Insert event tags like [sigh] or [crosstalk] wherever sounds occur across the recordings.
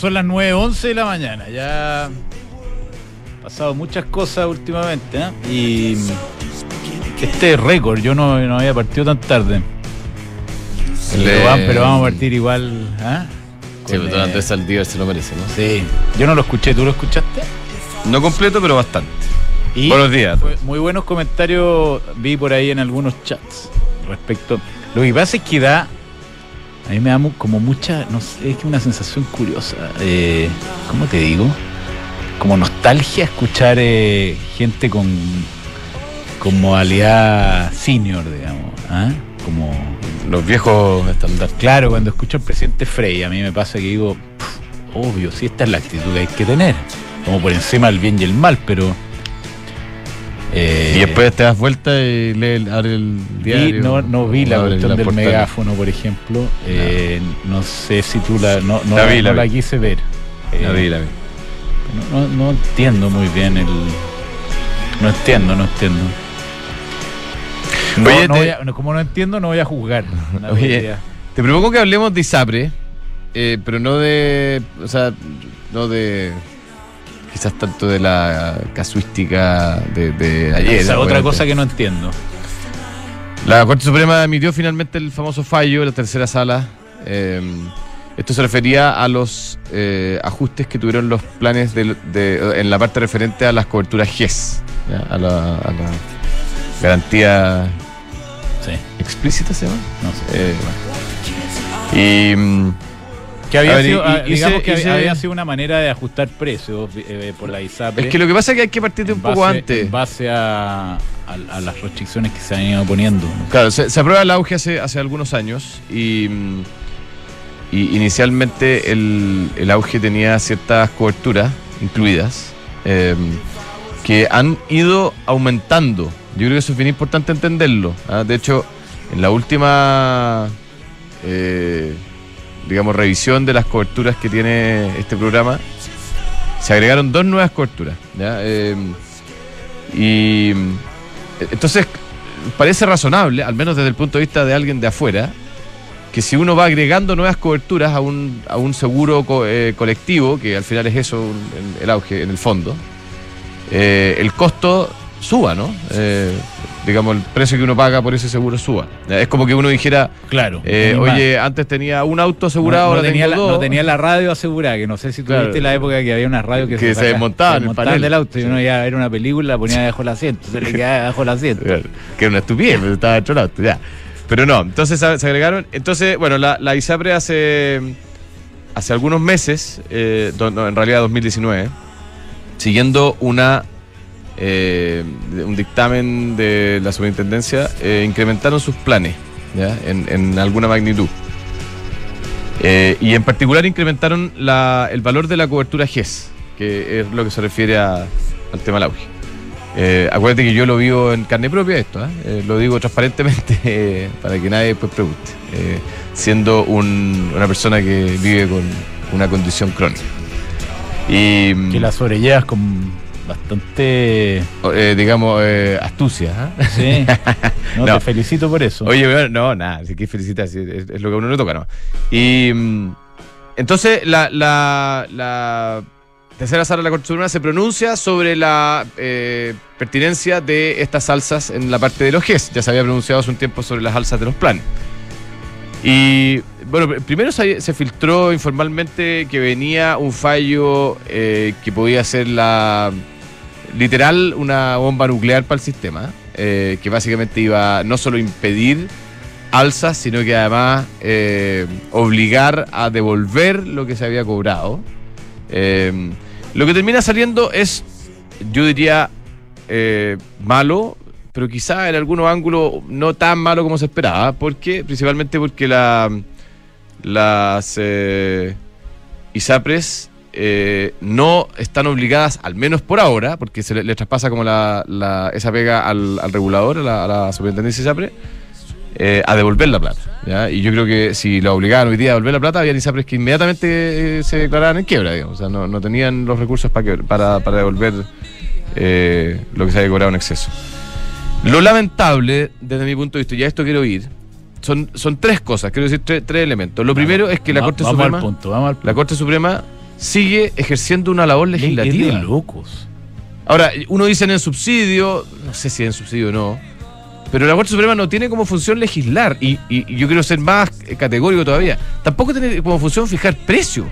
Son las 9.11 de la mañana. Ya han pasado muchas cosas últimamente. ¿eh? Y este es récord. Yo no, no había partido tan tarde. Le- Pero, va- pero vamos a partir igual. ¿ah? Sí, pero durante eh, ese al día se lo merece, ¿no? Sí. Yo no lo escuché. ¿Tú lo escuchaste? No completo, pero bastante. Y Buenos días. Muy buenos comentarios vi por ahí en algunos chats respecto. Lo que pasa es que da. A mí me da como mucha. No sé, es que una sensación curiosa. Eh, ¿Cómo te digo? Como nostalgia escuchar eh, gente con. con modalidad senior, digamos. ¿ah? Como. Los viejos estandartes. Claro, cuando escucho al presidente Frey, a mí me pasa que digo, "Pff, obvio, si esta es la actitud que hay que tener. Como por encima del bien y el mal, pero. Eh, Y después te das vuelta y lee el, diario. no, no vi la cuestión del portal. megáfono, por ejemplo. Eh, no sé si tú la. No, no La vi, la no la quise ver. La Eh, vi, la vi. no, entiendo muy bien el. No entiendo, no entiendo. No, Oye, te- a- como no entiendo, no voy a juzgar. [laughs] Oye. Te propongo que hablemos de ISAPRE, eh, pero no de. O sea, no de. Quizás tanto de la casuística de, de ayer. Esa es otra cosa que no entiendo. La Corte Suprema emitió finalmente el famoso fallo, la tercera sala. Eh, esto se refería a los eh, ajustes que tuvieron los planes de- en la parte referente a las coberturas GES, ¿ya? A, la, a la garantía Sí, explícita, ¿se llama? no sé. Eh, y. Que había ver, sido, y- ah, y- digamos que había- sido una manera de ajustar precios eh, por la ISAPRE. es que lo que pasa es que hay que partir de un poco antes. En base a, a- a las restricciones que se han ido poniendo. Claro, se, se aprueba el auge hace, hace algunos años y, mm, y inicialmente el, el auge tenía ciertas coberturas incluidas eh, que han ido aumentando. Yo creo que eso es bien importante entenderlo. ¿ah? De hecho, en la última, eh, digamos, revisión de las coberturas que tiene este programa, se agregaron dos nuevas coberturas. Eh, y entonces parece razonable, al menos desde el punto de vista de alguien de afuera, que si uno va agregando nuevas coberturas a un, a un seguro eh, colectivo, que al final es eso el auge en el fondo, eh, el costo suba, ¿no? Eh, digamos, el precio que uno paga por ese seguro suba. Es como que uno dijera, Claro. eh, oye, antes tenía un auto asegurado, no, no ahora tenía tengo la, dos. no tenía la radio asegurada, que no sé si Claro. tuviste la época que había una radio que, Que se saca- desmontaba en el desmontaban del auto y uno iba a ver una película la ponía debajo del asiento, se le quedaba debajo del asiento. Que era una estupidez, pero estaba dentro del auto, ya. Pero no, entonces se se agregaron. Entonces, bueno, la, la ISAPRE hace, hace algunos meses, eh, do- no, en realidad 2019, siguiendo una eh, un dictamen de la superintendencia, eh, incrementaron sus planes ¿ya? En, alguna magnitud. Eh, y en particular incrementaron el valor de la cobertura GES, que es lo que se refiere al tema del acuérdate que yo lo vivo en carne propia esto. Eh, lo digo transparentemente [laughs] para que nadie después pregunte, siendo un- una persona que vive con una condición crónica. Y, Que la sobrellevas con bastante. eh, digamos, eh, astucia. ¿ah? Sí. [laughs] No, No. te felicito por eso. Oye, bueno, no, nada, sí que felicitar, sí, es, es lo que a uno le toca, ¿no? Y mm, entonces la, la, la tercera sala de la Corte Suprema se pronuncia sobre la eh, pertinencia de estas alzas en la parte de los GES. Ya se había pronunciado hace un tiempo sobre las alzas de los planes. Y bueno, pr- primero se, se filtró informalmente que venía un fallo eh, que podía ser la literal una bomba nuclear para el sistema, eh, que básicamente iba no solo impedir alzas, sino que además eh, obligar a devolver lo que se había cobrado. Eh, lo que termina saliendo es, yo diría, malo, pero quizá en algunos ángulos no tan malo como se esperaba, porque principalmente porque la, las ISAPRES eh, no están obligadas, al menos por ahora, porque se le, le traspasa como la, la- esa pega al, al regulador, a la, a la superintendencia ISAPRE, eh, a devolver la plata. ¿ya? Y yo creo que si lo obligaban hoy día a devolver la plata, había ISAPRES que inmediatamente eh, se declaraban en quiebra, digamos. O sea, no, no tenían los recursos para, que- para, para devolver eh, lo que se había cobrado en exceso. Lo lamentable, desde mi punto de vista, y a esto quiero ir, son, son tres cosas, quiero decir tres, tres elementos. Lo primero es que la Corte vamos Suprema. al punto, vamos al punto. La Corte Suprema sigue ejerciendo una labor Es legislativa. de locos. Ahora, uno dice en el subsidio, no sé si en subsidio o no, pero la Corte Suprema no tiene como función legislar y, y- y yo quiero ser más eh, categórico todavía. Tampoco tiene como función fijar precio.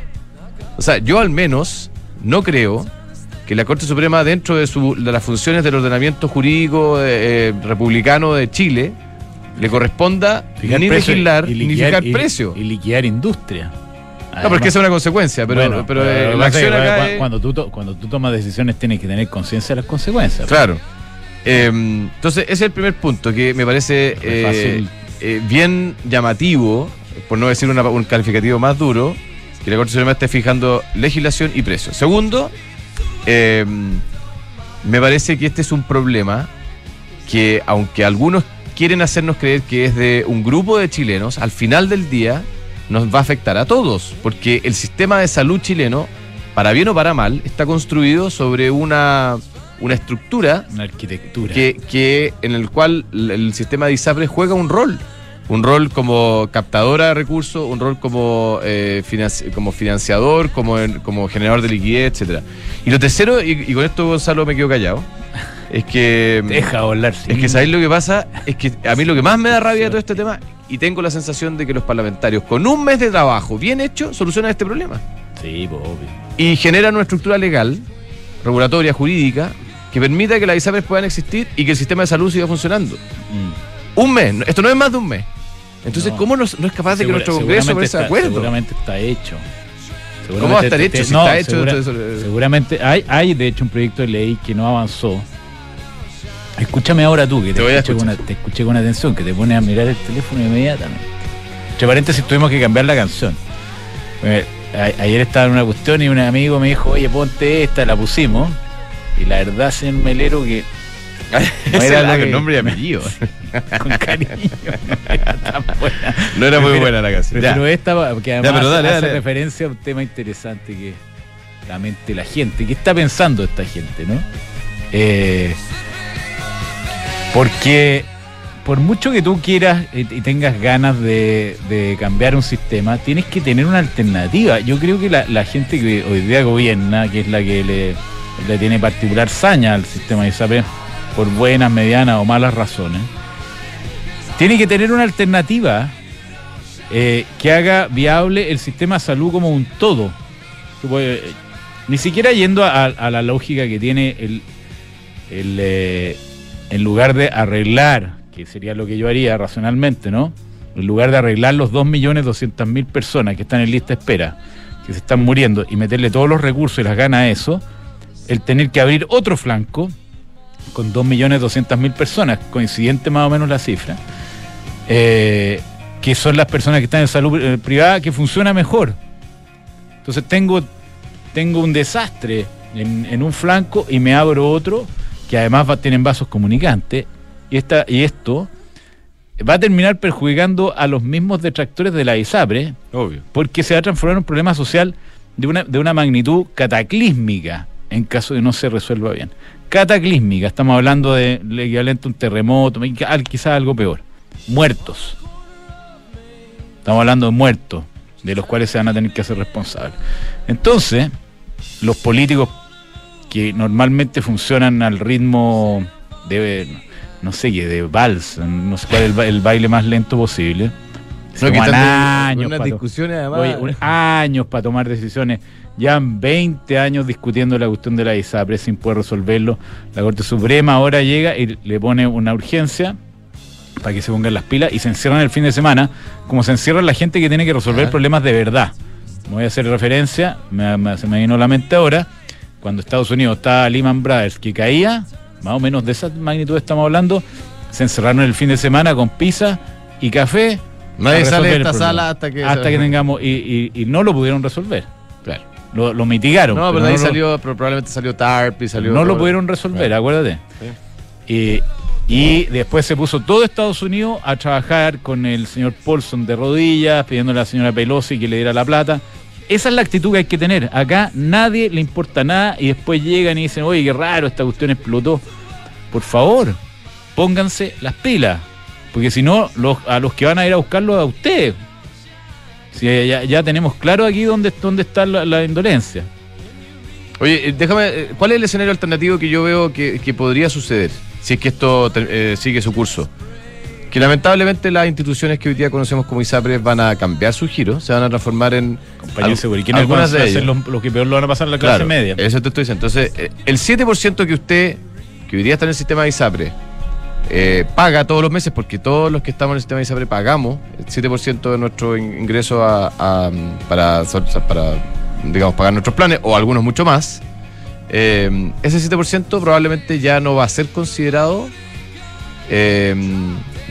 O sea, yo al menos no creo que la Corte Suprema, dentro de, su- de las funciones del ordenamiento jurídico eh, eh, republicano de Chile, le corresponda Fijar ni legislar y ni fijar precio. Y liquidar industria. No, porque esa es una consecuencia, pero, Bueno, pero, pero eh, la acción acá cuando, es- cuando tú, to- cuando tú tomas decisiones tienes que tener conciencia de las consecuencias. Claro. Eh, entonces, ese es el primer punto que me parece eh, eh, bien llamativo, por no decir una- un calificativo más duro, que la Corte Suprema esté fijando legislación y precio. Segundo, eh, me parece que este es un problema que, aunque algunos quieren hacernos creer que es de un grupo de chilenos, al final del día nos va a afectar a todos, porque el sistema de salud chileno, para bien o para mal, está construido sobre una, una estructura Una arquitectura. que, que en el cual el sistema de ISAPRE juega un rol. Un rol como captadora de recursos, un rol como, eh, financi- como financiador, como, en- como generador de liquidez, etcétera. Y lo tercero, y, y con esto Gonzalo me quedo callado, es que... [laughs] Deja volar. Es que sabéis lo que pasa, es que a mí lo que más me da rabia de todo este tema, y tengo la sensación de que los parlamentarios, con un mes de trabajo bien hecho, solucionan este problema. Sí, pues, obvio. Y generan una estructura legal, regulatoria, jurídica, que permita que las ISAPRES puedan existir y que el sistema de salud siga funcionando. Mm. Un mes, esto no es más de un mes. Entonces, No. ¿cómo no, no es capaz de que nuestro Congreso seguramente ponga de está- acuerdo? Seguramente está hecho. ¿Cómo va a estar Seguramente hecho? Si no, está hecho. segura- Seguramente hay, hay, de hecho, un proyecto de ley que no avanzó. Escúchame ahora tú, que te, Te voy a escuché, con, escuchar. te escuché con atención, que te pones a mirar el teléfono inmediatamente. Entre paréntesis, tuvimos que cambiar la canción. Eh, a- ayer estaba en una cuestión y un amigo me dijo, oye, ponte esta, la pusimos. Y la verdad, señor Melero, que [laughs] ese era lo que- nombre y apellido. [laughs] con cariño no era tan buena. No era muy buena la canción. Ya. esta porque además pero dale, hace dale. referencia a un tema interesante que la mente la gente. ¿Qué está pensando esta gente, no? Eh, porque por mucho que tú quieras y tengas ganas de, cambiar un sistema, tienes que tener una alternativa. Yo creo que la, gente que hoy día gobierna, que es la que le, le tiene particular saña al sistema de ISAPRE, por buenas, medianas o malas razones, tiene que tener una alternativa eh, que haga viable el sistema de salud como un todo. Eh, ni siquiera yendo a, a la lógica que tiene el, el, eh, en lugar de arreglar, que sería lo que yo haría racionalmente, ¿no? En lugar de arreglar los 2.200.000 personas que están en lista de espera, que se están muriendo, y meterle todos los recursos y las ganas a eso, el tener que abrir otro flanco con 2.200.000 personas, coincidente más o menos la cifra, eh, que son las personas que están en salud eh, privada, que funciona mejor. Entonces tengo, tengo un desastre en, en un flanco y me abro otro que además va, tienen vasos comunicantes y, esta, y esto va a terminar perjudicando a los mismos detractores de la ISAPRE Obvio. porque se va a transformar en un problema social de una, de una magnitud cataclísmica en caso de no se resuelva bien. Cataclísmica, estamos hablando de equivalente a un terremoto, quizás algo peor. Muertos. Estamos hablando de muertos, de los cuales se van a tener que hacer responsables. Entonces, los políticos que normalmente funcionan al ritmo de, no sé de vals, no sé cuál es el, ba- el baile más lento posible. Se No, toman años unas discusiones además. Oye, un- años para tomar decisiones. Llevan 20 años discutiendo la cuestión de la ISAPRE sin poder resolverlo. La Corte Suprema ahora llega y le pone una urgencia para que se pongan las pilas y se encierran el fin de semana, como se encierra la gente que tiene que resolver Ajá. problemas de verdad. Me voy a hacer referencia, me- me- se me vino a la mente ahora, cuando Estados Unidos estaba Lehman Brothers, que caía, más o menos de esa magnitud estamos hablando, se encerraron el fin de semana con pizza y café. Nadie sale de esta sala hasta que. hasta que tengamos, y, y- y no lo pudieron resolver, Claro. lo, lo mitigaron. No, pero pero ahí no lo- salió, pero probablemente salió TARP y salió. no lo pudieron resolver, Claro. acuérdate. Y, y después se puso todo Estados Unidos a trabajar con el señor Paulson de rodillas, pidiéndole a la señora Pelosi que le diera la plata. Esa es la actitud que hay que tener. Acá nadie le importa nada y después llegan y dicen, oye, qué raro, esta cuestión explotó. Por favor, pónganse las pilas. Porque si no, los, a los que van a ir a buscarlo a ustedes. Sí, ya, tenemos claro aquí dónde, dónde está la, indolencia. Oye, eh, déjame, eh, ¿cuál es el escenario alternativo que yo veo que, podría suceder si es que esto eh, sigue su curso? Que lamentablemente las instituciones que hoy día conocemos como ISAPRES van a cambiar su giro, se van a transformar en Compañía al- segura. ¿Y quiénes van a algunas de ser los, los que peor lo van a pasar a la clase Claro, media? Eso te estoy diciendo. Entonces, eh, el 7% que usted, que hoy día está en el sistema de ISAPRE, eh, paga todos los meses, porque todos los que estamos en el sistema de ISAPRE pagamos el 7% de nuestro in- ingreso a- a, para, so- para, digamos, pagar nuestros planes, o algunos mucho más. eh, ese 7% probablemente ya no va a ser considerado, eh,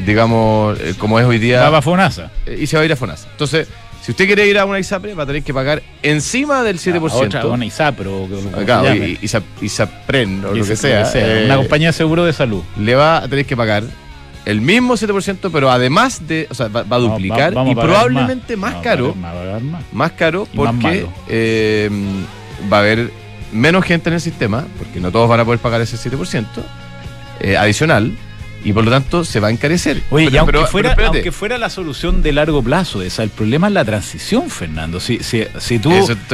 digamos, eh, como es hoy día Va para FONASA. eh, y se va a ir a FONASA. Entonces, si usted quiere ir a una ISAPRE, va a tener que pagar encima del 7%. A Otra, una ISAPRO, Claro, y, y, Isa- Isapren o lo que sea, eh, Una compañía de seguro de salud. le va a tener que pagar el mismo 7%, pero además de, o sea, va, va a duplicar a y probablemente más, a caro, más, a caro más porque eh, va a haber menos gente en el sistema, porque no todos van a poder pagar ese 7% eh, adicional y por lo tanto se va a encarecer. Oye, Pero- y aunque, pero- fuera, pero aunque fuera la solución de largo plazo esa, el problema es la transición, Fernando. Si, si, si tú,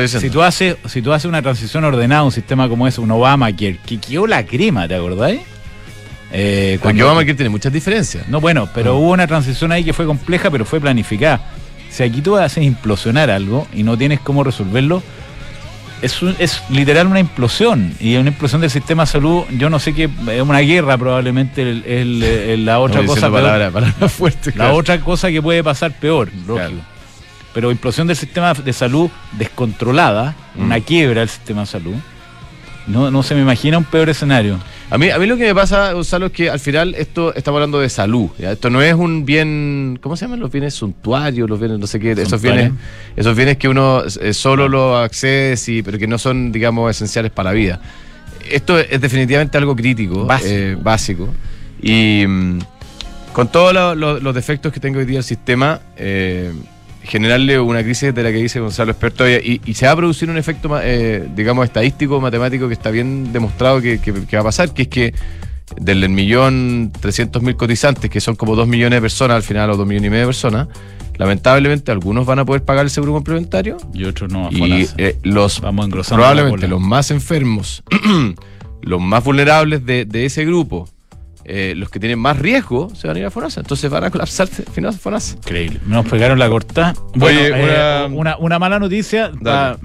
si, tú haces, si tú haces una transición ordenada, un sistema como ese, un Obamacare, que quedó la crema, ¿te acordáis? Eh, porque cuando- Obamacare tiene muchas diferencias. No, bueno, pero Ah. hubo una transición ahí que fue compleja, pero fue planificada. Si aquí tú haces implosionar algo y no tienes cómo resolverlo, es, un- es literal una implosión. Y una implosión del sistema de salud, yo no sé qué, es una guerra probablemente el- el- el- la otra cosa. [laughs] La claro. otra cosa que puede pasar peor, lógico. Claro. Pero implosión del sistema de salud descontrolada, Mm. una quiebra del sistema de salud. No, no se me imagina un peor escenario. A mí, a mí lo que me pasa, Gonzalo, es que al final esto estamos hablando de salud. ¿ya? Esto no es un bien, ¿cómo se llaman los bienes suntuarios? Los bienes, no sé qué, esos bienes, esos bienes que uno eh, solo lo accede, sí, pero que no son, digamos, esenciales para la vida. Esto es definitivamente algo crítico, Básico. eh, básico. Y mm, con todos lo- lo- los defectos que tenga hoy día el sistema, eh, generarle una crisis de la que dice Gonzalo experto y, y se va a producir un efecto, eh, digamos, estadístico, matemático que está bien demostrado que, que- que va a pasar, que es que del millón trescientos mil cotizantes, que son como dos millones de personas al final, o dos millones y medio de personas, lamentablemente algunos van a poder pagar el seguro complementario Y otros no. y eh, los Vamos probablemente los más enfermos, [clears throat] los más vulnerables de, de ese grupo, eh, los que tienen más riesgo, se van a ir a FONASA. Entonces van a colapsar FONASA. Increíble. Nos pegaron la corta. Bueno, Oye, eh, una- una... una mala noticia para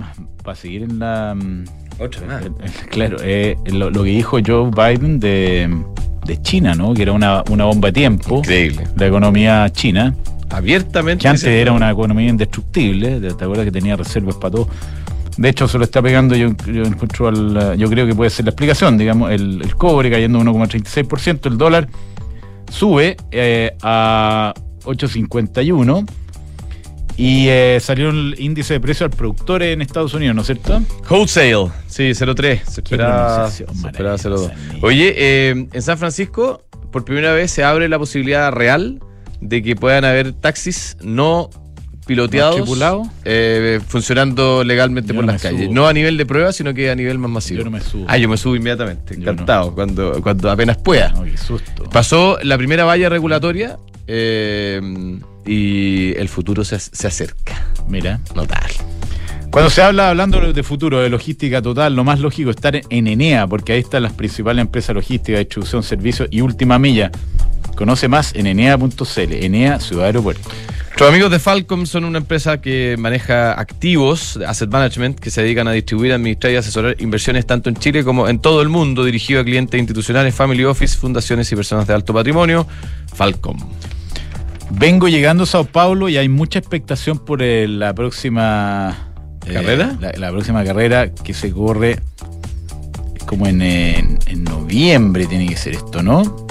Dale. seguir en la. mm, Otra eh, Claro, eh, lo, lo que dijo Joe Biden de, de China, ¿no? Que era una, una bomba de tiempo. Increíble. La economía china, Abiertamente. que antes era una economía indestructible, ¿te acuerdas que tenía reservas para todo? De hecho, se lo está pegando, yo, yo encuentro al, yo creo que puede ser la explicación, digamos, el, el cobre cayendo 1,36%, el dólar sube eh, a 8,51 y eh, salió el índice de precio al productor en Estados Unidos, ¿no es cierto? Wholesale, sí, 0,3. Se esperaba, se esperaba maravillosa, 0,2. niño. Oye, eh, en San Francisco, por primera vez se abre la posibilidad real de que puedan haber taxis no piloteados, eh, funcionando legalmente Yo por no las calles. subo. No a nivel de prueba, sino que a nivel más masivo. Yo no me subo. Ah, yo me subo inmediatamente, no. encantado, cuando, cuando apenas pueda. No, qué susto. Pasó la primera valla regulatoria eh, y el futuro se, se acerca. Mira. Notable. Cuando se habla, hablando de futuro, de logística total, lo más lógico es estar en- en Enea, porque ahí están las principales empresas logísticas, distribución, servicios y última milla. Conoce más en enea.cl, Enea Ciudad Aeropuerto. Nuestros amigos de Falcom son una empresa que maneja activos, de asset management, que se dedican a distribuir, administrar y asesorar inversiones tanto en Chile como en todo el mundo, dirigido a clientes institucionales, family office, fundaciones y personas de alto patrimonio. Falcom. Vengo llegando a Sao Paulo y hay mucha expectación por eh, la próxima eh, ¿Carrera? la, la próxima carrera que se corre como en, en- en noviembre tiene que ser esto, ¿no?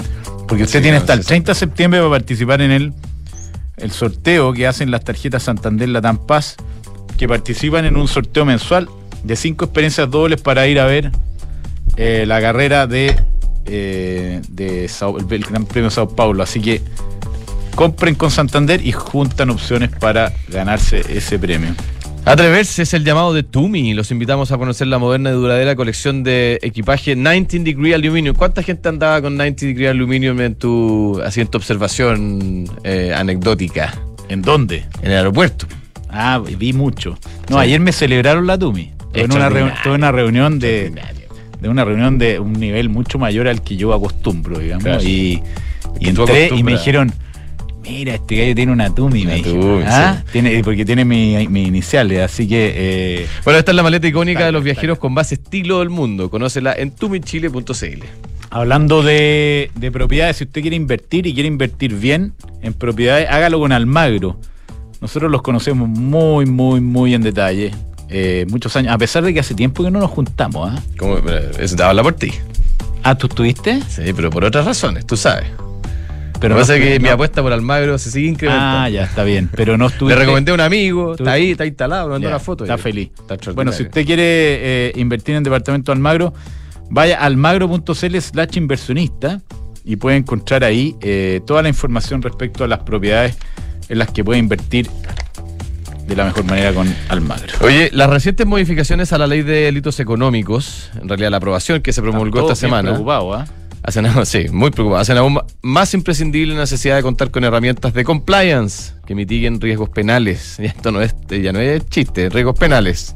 Porque usted Sí, tiene no, hasta el sí, sí. 30 de septiembre para participar en el, el sorteo que hacen las tarjetas Santander Latam Paz, que participan en un sorteo mensual de cinco experiencias dobles para ir a ver eh, la carrera de, eh, el Gran Premio Sao Paulo. Así que compren con Santander y juntan opciones para ganarse ese premio. Atreverse es el llamado de Tumi. Los invitamos a conocer la moderna y duradera colección de equipaje 19 Degree Aluminum. ¿Cuánta gente andaba con 90 Degree Aluminum en tu, así en tu observación eh, anecdótica ¿En dónde? en el aeropuerto? Ah, vi mucho. No, ayer me celebraron la Tumi. Tuve una, reunión de, de una reunión de un nivel mucho mayor al que yo acostumbro, digamos. Claro. Y, y entré y me dijeron, mira, este gallo tiene una Tumi, Una. Tumi, ¿Ah? sí. Tiene, porque tiene mi, mi iniciales, así que eh, Bueno, esta es la maleta icónica de los viajeros con base estilo del mundo. Conócela en tumichile.cl. hablando de, de propiedades, si usted quiere invertir y quiere invertir bien en propiedades, hágalo con Almagro. Nosotros los conocemos muy, muy, muy en detalle. eh, muchos años, a pesar de que hace tiempo que no nos juntamos. ¿ah? ¿Cómo? Eso te habla por ti. Ah, ¿tú estuviste? Sí, pero por otras razones, tú sabes. Pero no- que mi apuesta por Almagro se sigue incrementando. Ah, ya, está bien. Pero no Le estuviste. recomendé a un amigo, está ahí, está instalado, me mandó una foto. Está feliz. Está. Bueno, si usted quiere eh, invertir en departamento Almagro, vaya a almagro.cl slash inversionista y puede encontrar ahí eh, toda la información respecto a las propiedades en las que puede invertir de la mejor manera con Almagro. Oye, las recientes modificaciones a la ley de delitos económicos, en realidad la aprobación que se promulgó esta semana, preocupados, ¿ah? Hacen, aún- [laughs] sí, muy preocupado, hacen aún más imprescindible la necesidad de contar con herramientas de compliance que mitiguen riesgos penales. [laughs] Esto no es, ya no es chiste, riesgos penales.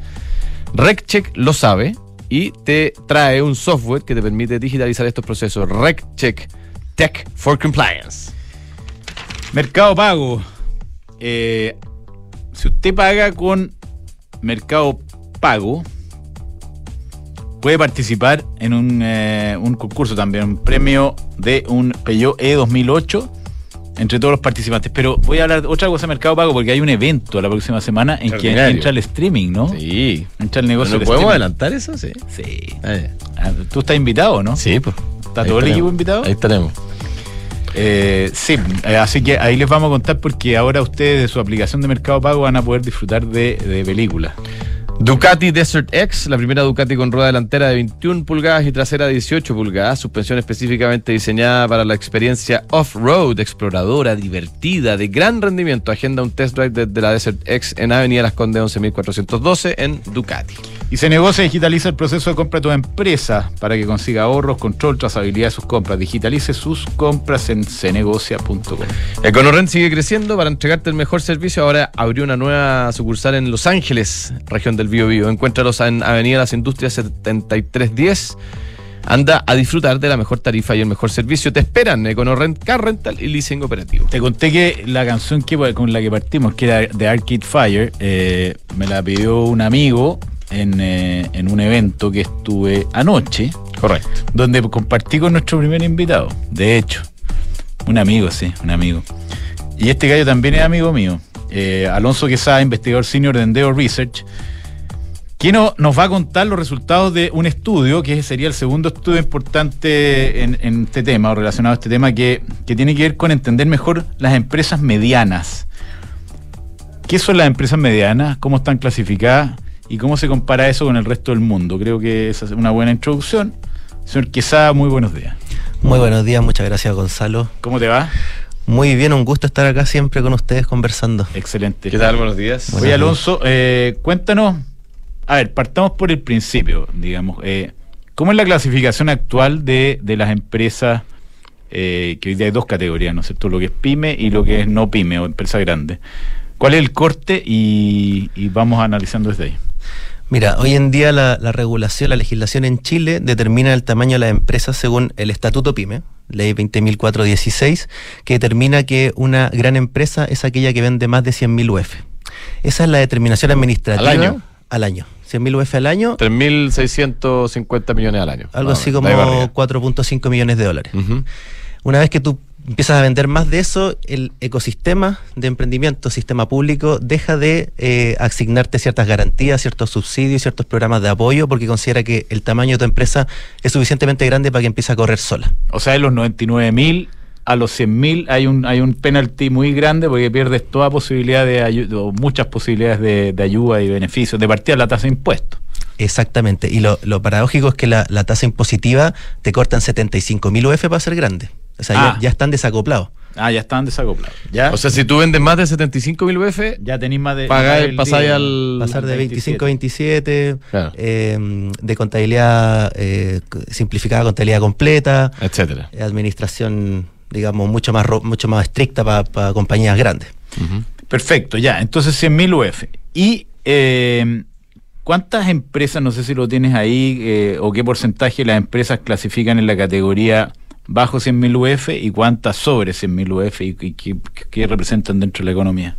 RecCheck lo sabe y te trae un software que te permite digitalizar estos procesos. RecCheck Tech for Compliance. Mercado Pago. Eh, si usted paga con Mercado Pago, puede participar en un, eh, un concurso también, un premio de un Peugeot E 2008 entre todos los participantes. Pero voy a hablar de otra cosa de Mercado Pago porque hay un evento la próxima semana en que entra el streaming, ¿no? Sí. Entra el ¿No negocio del podemos adelantar eso? Sí. Sí. Ah, ¿Tú estás invitado, no? Sí, pues. ¿Está Ahí todo el equipo invitado? Ahí estaremos. Eh, sí, eh, así que ahí les vamos a contar porque ahora ustedes de su aplicación de Mercado Pago van a poder disfrutar de, de películas. Ducati Desert X, la primera Ducati con rueda delantera de 21 pulgadas y trasera de 18 pulgadas, suspensión específicamente diseñada para la experiencia off-road, exploradora, divertida, de gran rendimiento. Agenda un test drive desde la Desert X en Avenida Las Condes 11412 en Ducati. Y se negocia digitaliza el proceso de compra de tu empresa para que consiga ahorros, control, trazabilidad de sus compras. Digitalice sus compras en cenegocia.com. Econorrent sigue creciendo para entregarte el mejor servicio. Ahora abrió una nueva sucursal en Los Ángeles, región del Biobío. Encuéntralos en Avenida Las Industrias 7310. Anda a disfrutar de la mejor tarifa y el mejor servicio. Te esperan Econorrent Car Rental y Leasing Operativo. Te conté que la canción que, con la que partimos, que era de Arcade Fire, eh, me la pidió un amigo en, eh, en un evento que estuve anoche. Correcto. donde compartí con nuestro primer invitado. De hecho, un amigo, sí, un amigo. Y este gallo también es amigo mío. Eh, Alonso Quesada, investigador senior de Endeo Research, que no- nos va a contar los resultados de un estudio, que sería el segundo estudio importante en, en este tema, o relacionado a este tema, que, que tiene que ver con entender mejor las empresas medianas. ¿Qué son las empresas medianas? ¿Cómo están clasificadas? ¿Y cómo se compara eso con el resto del mundo? Creo que esa es una buena introducción. Señor Quesada, muy buenos días. Muy buenos días, muchas gracias Gonzalo. ¿Cómo te va? Muy bien, un gusto estar acá siempre con ustedes conversando. Excelente. ¿Qué tal? Buenos días. Buenos Oye, días. Alonso, eh, cuéntanos. A ver, partamos por el principio, digamos. eh, ¿Cómo es la clasificación actual de, de las empresas? eh, que hoy día hay dos categorías, ¿no es cierto? Lo que es pyme y lo que es no pyme o empresa grande. ¿Cuál es el corte? Y, y vamos analizando desde ahí. Mira, hoy en día la, la regulación, la legislación en Chile determina el tamaño de las empresas según el Estatuto PYME, Ley 20.416, que determina que una gran empresa es aquella que vende más de 100.000 UF. Esa es la determinación administrativa ¿Al año? Al año. 100.000 UF al año, 3.650 millones al año. algo o así como de ahí para arriba. 4.5 millones de dólares. Una vez que tú empiezas a vender más de eso, el ecosistema de emprendimiento, sistema público, deja de eh, asignarte ciertas garantías, ciertos subsidios, ciertos programas de apoyo, porque considera que el tamaño de tu empresa es suficientemente grande para que empiece a correr sola. O sea, de los 99 mil a los 100 mil hay un, hay un penalty muy grande porque pierdes toda posibilidad de ayuda, o muchas posibilidades de, de ayuda y beneficios, de partir la tasa de impuestos. Exactamente. Y lo, lo paradójico es que la, la tasa impositiva te cortan 75 mil UF para ser grande. O sea, Ah. ya, ya están desacoplados. Ah, ya estaban desacoplados. Ya, O sea, si tú vendes más de 75 mil UF, ya tenéis más de. Pasaje día. al- Pasar de 25 a 27. 27, Claro. eh, de contabilidad eh, simplificada a contabilidad completa, etcétera. administración, digamos, mucho más ro- mucho más estricta para compañías grandes. Perfecto, ya. Entonces 100.000 UF. ¿Y eh, cuántas empresas, no sé si lo tienes ahí, eh, o qué porcentaje las empresas clasifican en la categoría bajo 100.000 UF y cuántas sobre 100.000 UF y, y qué, qué representan dentro de la economía?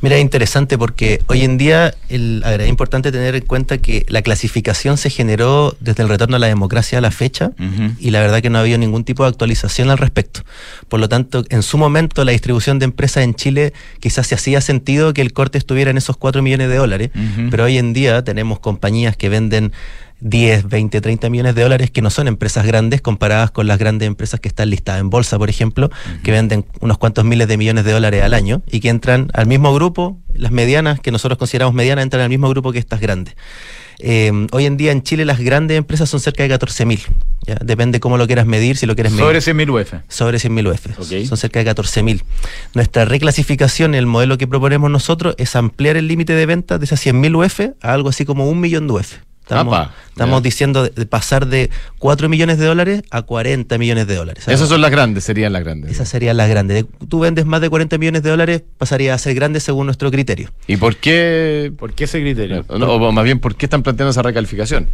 Mira, es interesante porque hoy en día el, a ver, es importante tener en cuenta que la clasificación se generó desde el retorno a la democracia a la fecha y la verdad que no ha habido ningún tipo de actualización al respecto. Por lo tanto, en su momento la distribución de empresas en Chile quizás se hacía sentido que el corte estuviera en esos 4 millones de dólares, pero hoy en día tenemos compañías que venden 10, 20, 30 millones de dólares que no son empresas grandes comparadas con las grandes empresas que están listadas en bolsa, por ejemplo, que venden unos cuantos miles de millones de dólares al año y que entran al mismo grupo, las medianas, que nosotros consideramos medianas, entran al mismo grupo que estas grandes. Eh, hoy en día en Chile las grandes empresas son cerca de 14 mil. Depende cómo lo quieras medir, si lo quieres medir. Sobre 100.000 UF. Sobre 100.000 UF. Son cerca de 14.000. Nuestra reclasificación, el modelo que proponemos nosotros, es ampliar el límite de venta de esas 100.000 UF a algo así como un millón de UF. Estamos, Apa, estamos diciendo de, pasar de 4 millones de dólares a 40 millones de dólares. Esas son las grandes, serían las grandes. Esas serían las grandes. De- Tú vendes más de 40 millones de dólares, pasaría a ser grande según nuestro criterio. ¿Y por qué, ¿Por qué ese criterio? no, o más bien, por qué están planteando esa recalificación?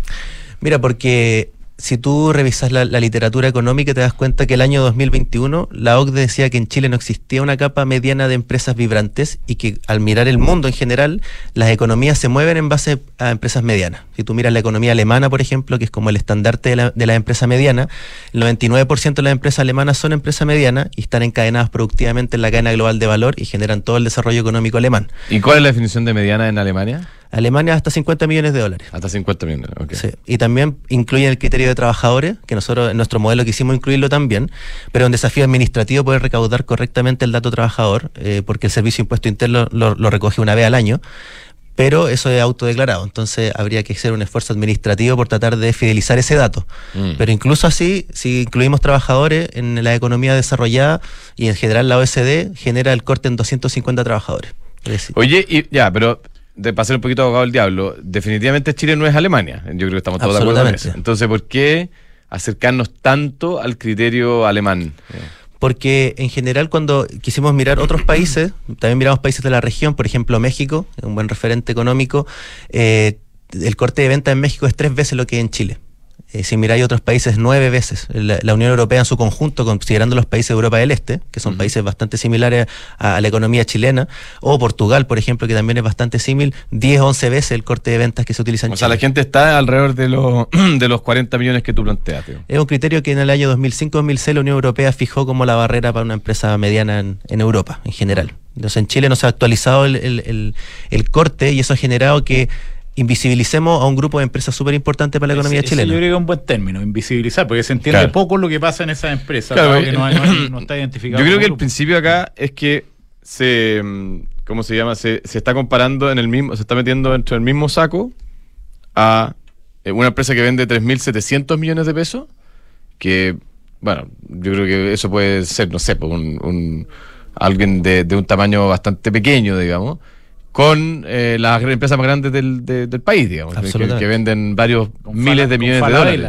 Mira, porque si tú revisas la, literatura económica te das cuenta que el año 2021 la OCDE decía que en Chile no existía una capa mediana de empresas vibrantes y que al mirar el mundo en general, las economías se mueven en base a empresas medianas. Si tú miras la economía alemana, por ejemplo, que es como el estandarte de la, de la empresa mediana, el 99% de las empresas alemanas son empresas medianas y están encadenadas productivamente en la cadena global de valor y generan todo el desarrollo económico alemán. ¿Y cuál es la definición de mediana en Alemania? Alemania hasta 50 millones de dólares. Hasta 50 millones. ok. Sí, y también incluye el criterio de trabajadores, que nosotros en nuestro modelo quisimos incluirlo también, pero un desafío administrativo poder recaudar correctamente el dato trabajador, eh, porque el Servicio de Impuesto Interno lo, lo recoge una vez al año, pero eso es autodeclarado, entonces habría que hacer un esfuerzo administrativo por tratar de fidelizar ese dato. Mm. Pero incluso así, si incluimos trabajadores en la economía desarrollada y en general la OSD, genera el corte en 250 trabajadores. Oye, y ya, pero de pasar un poquito abogado del diablo, definitivamente Chile no es Alemania. Yo creo que estamos todos de acuerdo eso. Entonces, ¿por qué acercarnos tanto al criterio alemán? Porque en general cuando quisimos mirar otros países, también miramos países de la región, por ejemplo México, un buen referente económico, eh, el corte de venta en México es tres veces lo que hay en Chile. Eh, si miráis otros países, nueve veces. La, la Unión Europea en su conjunto, considerando los países de Europa del Este, que son países bastante similares a, a la economía chilena, o Portugal, por ejemplo, que también es bastante similar, 10, 11 veces el corte de ventas que se utiliza en O sea, Chile. la gente está alrededor de los, [clears throat] de los 40 millones que tú planteas. tío. Es un criterio que en el año 2005-2006 la Unión Europea fijó como la barrera para una empresa mediana en, en Europa en general. Entonces en Chile no se ha actualizado el, el- el- el corte y eso ha generado que invisibilicemos a un grupo de empresas súper importante para la economía Ese- ese chilena. Yo creo que es un buen término, invisibilizar, porque se entiende Claro. poco lo que pasa en esas empresas, Claro, dado que eh, no, no- no está identificado. Yo creo que el principio acá es que se. mm, ¿Cómo se llama? Se, se está comparando en el mismo. Se está metiendo dentro del mismo saco a eh, una empresa que vende 3.700 millones de pesos. Que, bueno, yo creo que eso puede ser, no sé, pues, un, un- alguien de, de un tamaño bastante pequeño, digamos. Con eh, las empresas más grandes del, de- del país, digamos, que, venden varios Con miles de con millones de dólares.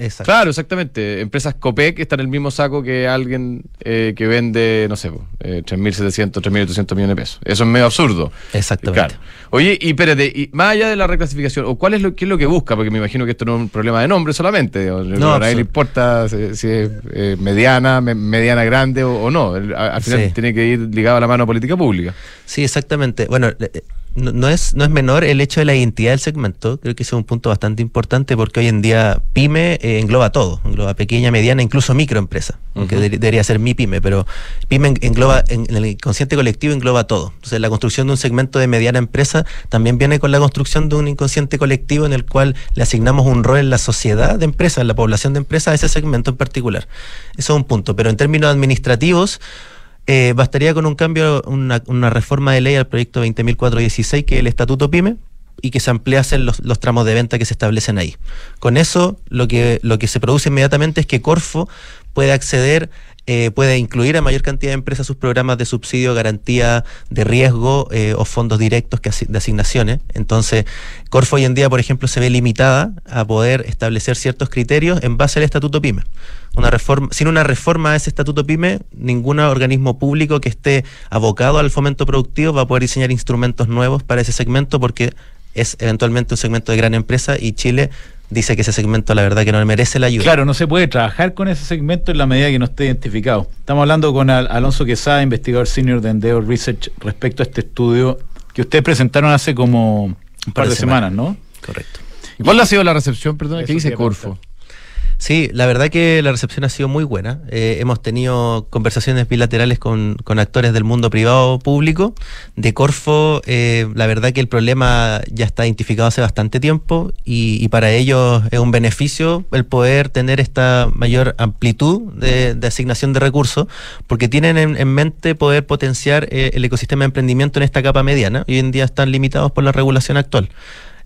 Exacto. Claro, exactamente. Empresas Copec están en el mismo saco que alguien eh, que vende, no sé, eh, 3.700, 3.800 millones de pesos. Eso es medio absurdo. Exactamente. Claro. Oye, y espérate, y más allá de la reclasificación, ¿o cuál es lo, qué es lo que busca? Porque me imagino que esto no es un problema de nombre solamente. No, a nadie le importa si, si es eh, mediana, me- mediana grande o, o no. Al final Sí. tiene que ir ligado a la mano a política pública. Sí, exactamente. Bueno, eh, no, no es, no es menor el hecho de la identidad del segmento. Creo que ese es un punto bastante importante porque hoy en día pyme eh, engloba todo. Engloba pequeña, mediana, incluso microempresa. De- debería ser mi pyme, pero pyme en- engloba, en, en el inconsciente colectivo engloba todo. Entonces la construcción de un segmento de mediana empresa también viene con la construcción de un inconsciente colectivo en el cual le asignamos un rol en la sociedad de empresas, en la población de empresas, a ese segmento en particular. Eso es un punto. Pero en términos administrativos, eh, bastaría con un cambio, una, reforma de ley al proyecto 20.416, que es el Estatuto PYME, y que se ampliasen los, los tramos de venta que se establecen ahí. Con eso, lo que, lo que se produce inmediatamente es que Corfo puede acceder eh, puede incluir a mayor cantidad de empresas sus programas de subsidio, garantía de riesgo eh, o fondos directos que de asignaciones. Entonces, Corfo hoy en día, por ejemplo, se ve limitada a poder establecer ciertos criterios en base al estatuto PYME. Sin una reforma a ese estatuto PYME, ningún organismo público que esté abocado al fomento productivo va a poder diseñar instrumentos nuevos para ese segmento porque es eventualmente un segmento de gran empresa y Chile dice que ese segmento la verdad que no merece la ayuda. Claro, no se puede trabajar con ese segmento en la medida que no esté identificado. Estamos hablando con Alonso Quesada, investigador senior de Endeavor Research, respecto a este estudio que ustedes presentaron hace como un par, de, semanas, ¿no? Correcto. ¿Y cuál ha sido la recepción, perdón, que dice Corfo? Sí, la verdad que la recepción ha sido muy buena. Eh, hemos tenido conversaciones bilaterales con, actores del mundo privado público. De Corfo, eh, la verdad que el problema ya está identificado hace bastante tiempo y, para ellos es un beneficio el poder tener esta mayor amplitud de, asignación de recursos, porque tienen en, mente poder potenciar eh, el ecosistema de emprendimiento en esta capa mediana. Hoy en día están limitados por la regulación actual.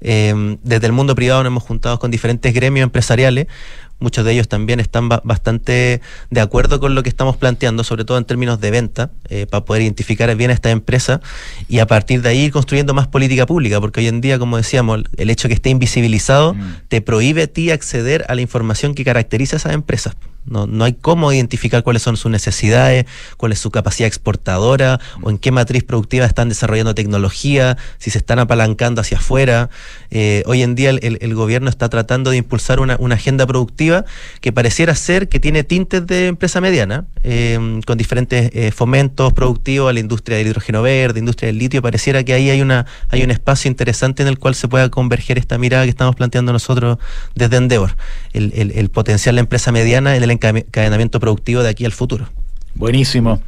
desde el mundo privado nos hemos juntado con diferentes gremios empresariales muchos de ellos también están bastante de acuerdo con lo que estamos planteando, sobre todo en términos de venta, eh, para poder identificar bien a esta empresa y a partir de ahí ir construyendo más política pública, porque hoy en día, como decíamos, el hecho de que esté invisibilizado mm. te prohíbe a ti acceder a la información que caracteriza a esas empresas. No, no hay cómo identificar cuáles son sus necesidades, cuál es su capacidad exportadora o en qué matriz productiva están desarrollando tecnología, si se están apalancando hacia afuera. Eh, hoy en día el, gobierno está tratando de impulsar una, agenda productiva que pareciera ser que tiene tintes de empresa mediana, eh, con diferentes eh, fomentos productivos a la industria del hidrógeno verde, industria del litio. Pareciera que ahí hay, una, hay un espacio interesante en el cual se pueda converger esta mirada que estamos planteando nosotros desde Endeavor, el, el potencial de la empresa mediana en el encadenamiento productivo de aquí al futuro. Buenísimo.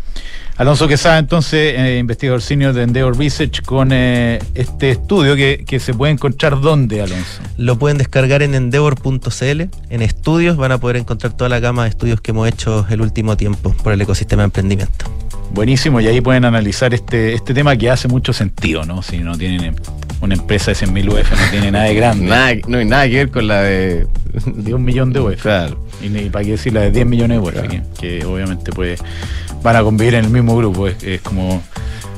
Alonso Quesada, entonces, eh, investigador senior de Endeavor Research, con eh, este estudio que, se puede encontrar dónde, Alonso. Lo pueden descargar en endeavor.cl. En estudios van a poder encontrar toda la gama de estudios que hemos hecho el último tiempo por el ecosistema de emprendimiento. Buenísimo, y ahí pueden analizar este, este tema que hace mucho sentido, ¿no? Si no tienen una empresa de 100.000 UF, no tiene nada de grande. [laughs] no hay nada que ver con la de... De un millón de UF. Claro. Y, para qué decir la de 10 millones de UF, que, obviamente pues van a convivir en el mismo grupo. Es, como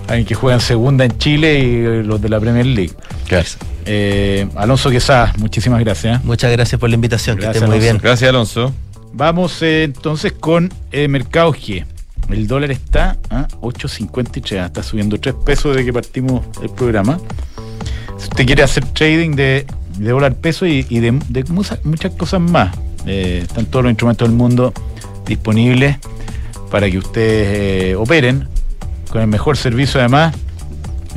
alguien que juega en segunda en Chile y los de la Premier League. Gracias. Eh, Alonso Quesada, muchísimas gracias. Muchas gracias por la invitación, que esté muy bien. Gracias, Alonso. Vamos eh, entonces con eh, Mercado G. El dólar está a 8.53, está subiendo 3 pesos desde que partimos el programa. Si usted quiere hacer trading de, dólar peso y, de, muchas, cosas más, eh, están todos los instrumentos del mundo disponibles para que ustedes eh, operen con el mejor servicio además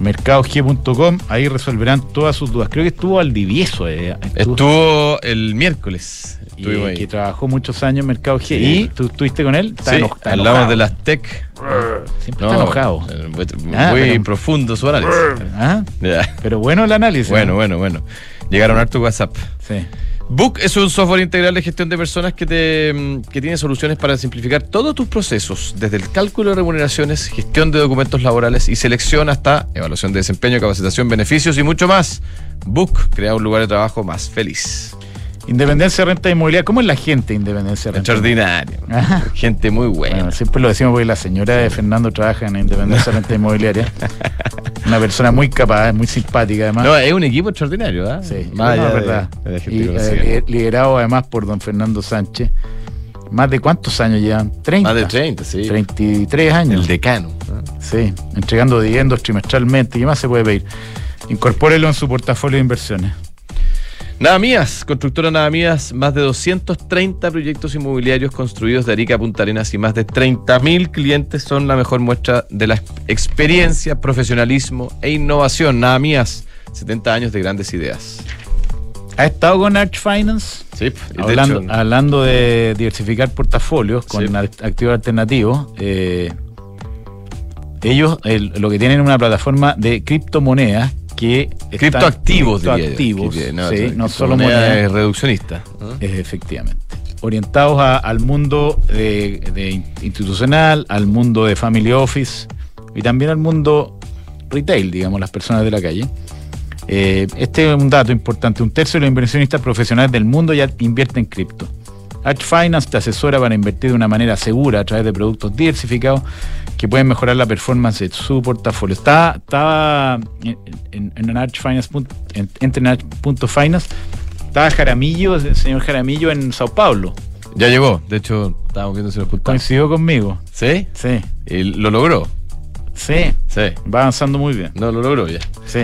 mercadog.com, ahí resolverán todas sus dudas. Creo que estuvo al divieso. Eh, estuvo, el miércoles. Y, que trabajó muchos años en Mercado G. ¿Y tú estuviste con él? Está sí, hablamos de las tech. Siempre está enojado. Eh, muy, ah, profundo su análisis. ¿Ah? Pero bueno el análisis. Bueno, bueno, bueno. Llegaron a tu WhatsApp. Sí. Book es un software integral de gestión de personas que, mm, que tiene soluciones para simplificar todos tus procesos, desde el cálculo de remuneraciones, gestión de documentos laborales y selección hasta evaluación de desempeño, capacitación, beneficios y mucho más. Book crea un lugar de trabajo más feliz. Independencia, renta inmobiliaria. ¿Cómo es la gente Independencia, renta? Extraordinaria. Gente muy buena. siempre lo decimos porque la señora de Fernando trabaja en Independencia, renta inmobiliaria. [laughs] Una persona muy capaz, muy simpática además. No, es un equipo extraordinario, ¿ah? Sí, más allá verdad. y, eh, liderado además por don Fernando Sánchez. ¿Más de cuántos años llevan? 30. Más de 30, sí. 33 años. El decano. Sí, entregando dividendos trimestralmente. ¿Qué más se puede pedir? Incorpórelo en su portafolio de inversiones. Nada Mías, constructora Nada Mías, más de 230 proyectos inmobiliarios construidos de Arica a Punta Arenas y más de 30.000 clientes son la mejor muestra de la experiencia, profesionalismo e innovación. Nada Mías, 70 años de grandes ideas. ¿Ha estado con Arch Finance? Sí, hablando, de hablando de diversificar portafolios con activos alternativos. Eh, ellos lo que tienen es una plataforma de criptomonedas que criptoactivos, criptoactivos no, sí, no solo moneda reduccionista. Efectivamente. Orientados al mundo de, institucional, al mundo de family office y también al mundo retail, digamos, las personas de la calle. Eh, este es un dato importante. Un tercio de los inversionistas profesionales del mundo ya invierten en cripto. Arch Finance te asesora para invertir de una manera segura a través de productos diversificados que pueden mejorar la performance de su portafolio. Está, estaba en, en, en Finance, en, estaba Jaramillo, el señor Jaramillo en Sao Paulo. Ya llegó, de hecho, estábamos viendo si lo apuntamos. Coincidió conmigo. ¿Sí? Sí. ¿Y lo logró? Sí. Sí. Va avanzando muy bien. No, lo logró ya. Sí.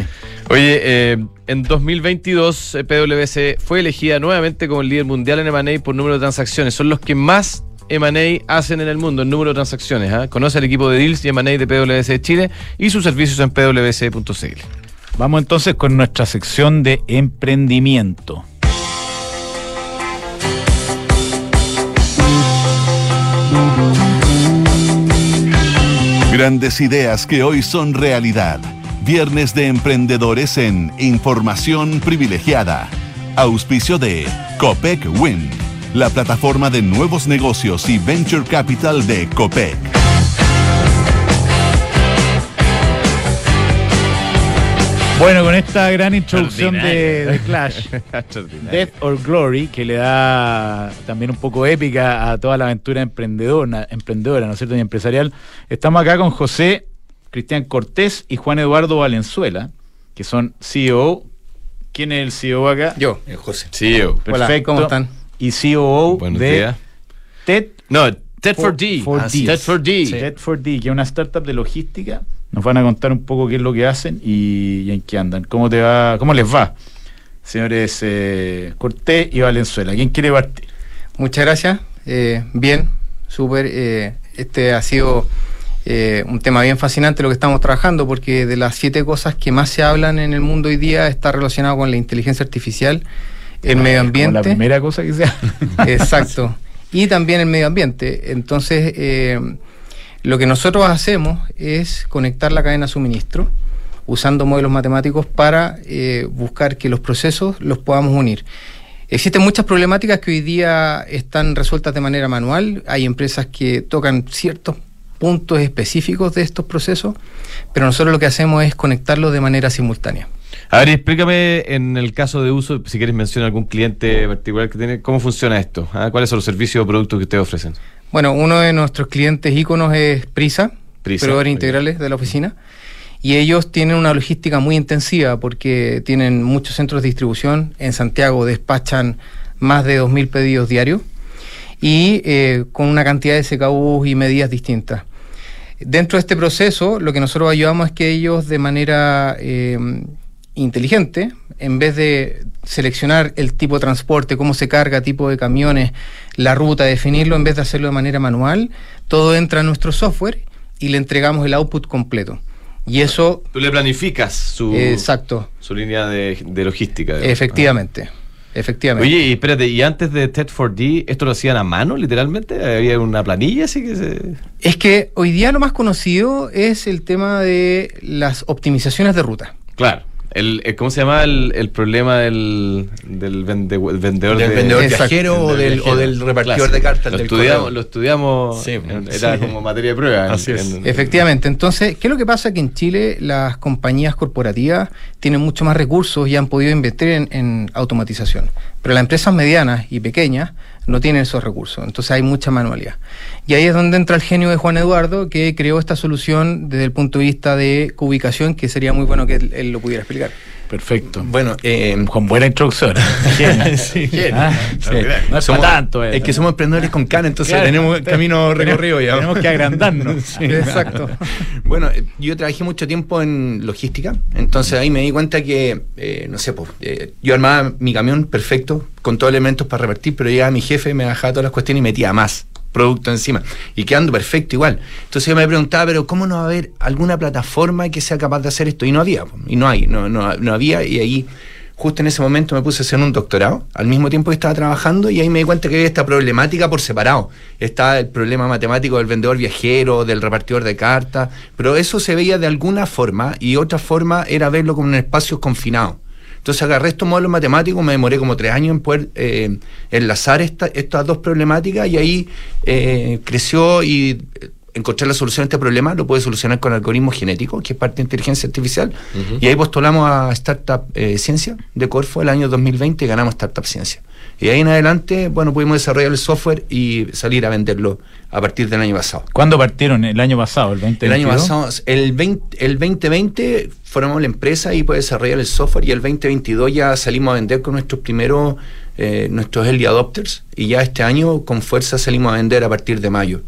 Oye, eh, en 2022 eh, PwC fue elegida nuevamente como el líder mundial en M&A por número de transacciones. Son los que más M&A hacen en el mundo, el número de transacciones. ¿ah? Conoce al equipo de Deals y M&A de PwC Chile y sus servicios en pwc.cl. Vamos entonces con nuestra sección de emprendimiento. Grandes ideas que hoy son realidad. Viernes de Emprendedores en Información Privilegiada. Auspicio de Copec Win, la plataforma de nuevos negocios y venture capital de Copec. Bueno, con esta gran introducción de, de, Clash, [laughs] Death or Glory, que le da también un poco épica a toda la aventura emprendedora, emprendedora ¿no es cierto? Y empresarial, estamos acá con José Cristian Cortés y Juan Eduardo Valenzuela, que son CEO. ¿Quién es el CEO acá? Yo, José. CEO. Perfecto. Hola, ¿cómo están? Y COO Buenos de días. TED. No, TED for, D. For Ah, D. TED for D. TED for D, que es una startup de logística. Nos van a contar un poco qué es lo que hacen y, y en qué andan. ¿Cómo, te va, cómo les va, señores eh, Cortés y Valenzuela? ¿Quién quiere partir? Muchas gracias. Eh, bien, súper. eh, este ha sido eh, un tema bien fascinante lo que estamos trabajando, porque de las siete cosas que más se hablan en el mundo hoy día está relacionado con la inteligencia artificial, el medio Como ambiente. la primera cosa que sea. [laughs] Exacto. Y también el medio ambiente. Entonces, eh, lo que nosotros hacemos es conectar la cadena de suministro usando modelos matemáticos para eh, buscar que los procesos los podamos unir. Existen muchas problemáticas que hoy día están resueltas de manera manual. Hay empresas que tocan ciertos puntos específicos de estos procesos, pero nosotros lo que hacemos es conectarlos de manera simultánea. A ver, explícame en el caso de uso, si quieres mencionar algún cliente particular que tiene, ¿cómo funciona esto? ¿Ah? ¿Cuáles son los servicios o productos que ustedes ofrecen? Bueno, uno de nuestros clientes íconos es Prisa, Prisa, proveedores integrales de la oficina. Y ellos tienen una logística muy intensiva porque tienen muchos centros de distribución. En Santiago despachan más de 2.000 pedidos diarios y eh, con una cantidad de SKUs y medidas distintas. Dentro de este proceso, lo que nosotros ayudamos es que ellos de manera eh, inteligente, en vez de seleccionar el tipo de transporte, cómo se carga, tipo de camiones, la ruta, definirlo, en vez de hacerlo de manera manual, todo entra en nuestro software y le entregamos el output completo. Y eso... Tú le planificas su, Exacto, su línea de, de logística. digamos. efectivamente. Efectivamente. Oye, y espérate, y antes de TED4D, ¿esto lo hacían a mano, literalmente? ¿Había una planilla así que se...? Es que hoy día lo más conocido es el tema de las optimizaciones de ruta. Claro. El, el- ¿Cómo se llama el, el problema del, del vende- el vendedor del de... vendedor viajero o del, o del repartidor de cartas Lo del estudiamos, correo. lo estudiamos Sí, en- sí. era como materia de prueba. en- Así es. en- Efectivamente. Entonces, ¿qué es lo que pasa? Que en Chile las compañías corporativas tienen mucho más recursos y han podido invertir en, en automatización. Pero las empresas medianas y pequeñas no tienen esos recursos. Entonces hay mucha manualidad. Y ahí es donde entra el genio de Juan Eduardo, que creó esta solución desde el punto de vista de ubicación, que sería muy bueno que él, él lo pudiera explicar. Perfecto. Bueno, eh, Con buena introducción. [laughs] Sí. Ah, sí. No es somos- para tanto. eh. es que somos emprendedores con cana, entonces Claro, tenemos camino recorrido ya. Tenemos que agrandarnos. [laughs] Sí. Exacto. [laughs] Bueno, eh, yo trabajé mucho tiempo en logística, entonces ahí me di cuenta que, eh, no sé, pues, eh, yo armaba mi camión perfecto, con todos los elementos para repartir, pero llegaba mi jefe, me bajaba todas las cuestiones y metía más producto encima, y quedando perfecto igual. Entonces yo me preguntaba, pero ¿cómo no va a haber alguna plataforma que sea capaz de hacer esto? Y no había, y no hay, no, no, no había, y ahí justo en ese momento me puse a hacer un doctorado, al mismo tiempo que estaba trabajando, y ahí me di cuenta que había esta problemática por separado. Está el problema matemático del vendedor viajero, del repartidor de cartas, pero eso se veía de alguna forma, y otra forma era verlo como un espacio confinado. Entonces agarré estos modelos matemáticos, me demoré como tres años en poder eh, enlazar esta- estas dos problemáticas y ahí eh, creció y encontré la solución a este problema, lo puede solucionar con algoritmos genéticos, que es parte de inteligencia artificial, y ahí postulamos a Startup eh, Ciencia de Corfo el año 2020 y ganamos Startup Ciencia. Y ahí en adelante, bueno, pudimos desarrollar el software y salir a venderlo a partir del año pasado. ¿Cuándo partieron? ¿El año pasado? ¿El 2022? El año pasado, el, 20, el 2020 formamos la empresa y puede desarrollar el software y el 2022 ya salimos a vender con nuestros primeros, eh, nuestros early adopters y ya este año con fuerza salimos a vender a partir de mayo.